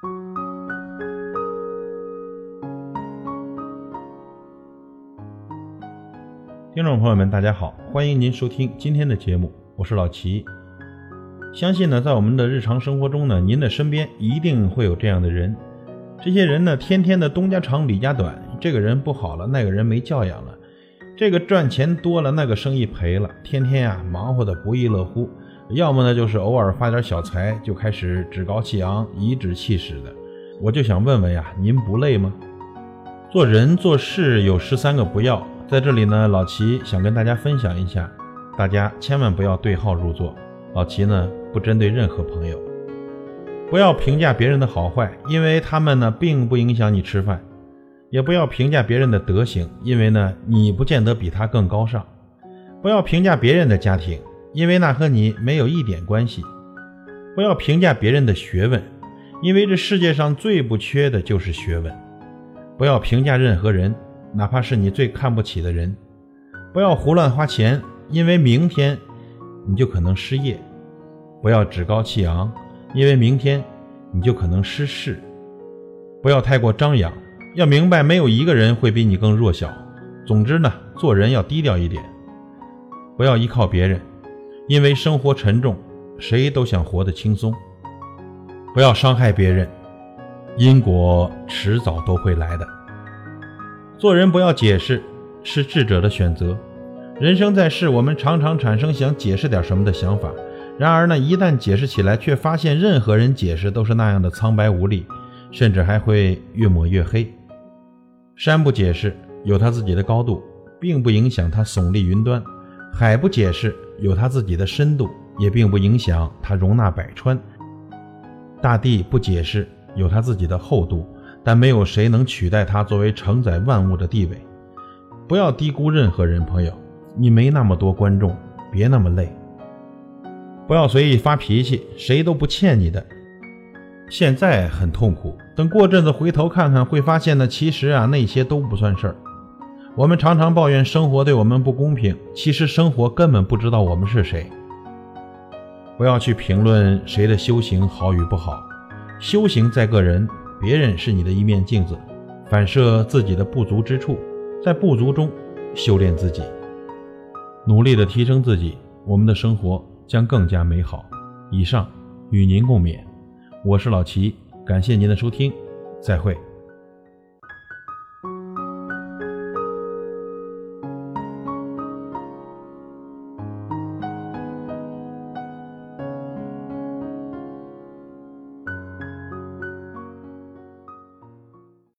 听众朋友们，大家好，欢迎您收听今天的节目，我是老齐。相信呢，在我们的日常生活中呢，您的身边一定会有这样的人。这些人呢，天天的东家长李家短，这个人不好了，那个人没教养了，这个赚钱多了，那个生意赔了，天天呀忙活的不亦乐乎。要么呢，就是偶尔发点小财就开始趾高气昂、颐指气使的。我就想问问呀，您不累吗？做人做事有十三个不要。在这里呢，老齐想跟大家分享一下，大家千万不要对号入座。老齐呢不针对任何朋友，不要评价别人的好坏，因为他们呢并不影响你吃饭；也不要评价别人的德行，因为呢你不见得比他更高尚；不要评价别人的家庭，因为那和你没有一点关系；不要评价别人的学问，因为这世界上最不缺的就是学问；不要评价任何人。哪怕是你最看不起的人，不要胡乱花钱，因为明天你就可能失业；不要趾高气昂，因为明天你就可能失势；不要太过张扬，要明白没有一个人会比你更弱小。总之呢，做人要低调一点，不要依靠别人，因为生活沉重，谁都想活得轻松；不要伤害别人，因果迟早都会来的。做人不要解释，是智者的选择。人生在世，我们常常产生想解释点什么的想法，然而呢，一旦解释起来，却发现任何人解释都是那样的苍白无力，甚至还会越抹越黑。山不解释，有它自己的高度，并不影响它耸立云端；海不解释，有它自己的深度，也并不影响它容纳百川。大地不解释，有它自己的厚度。但没有谁能取代它作为承载万物的地位。不要低估任何人，朋友，你没那么多观众，别那么累。不要随意发脾气，谁都不欠你的。现在很痛苦，等过阵子回头看看，会发现呢，其实啊，那些都不算事儿。我们常常抱怨生活对我们不公平，其实生活根本不知道我们是谁。不要去评论谁的修行好与不好，修行在个人。别人是你的一面镜子，反射自己的不足之处，在不足中修炼自己，努力的提升自己，我们的生活将更加美好。以上与您共勉，我是老齐，感谢您的收听，再会。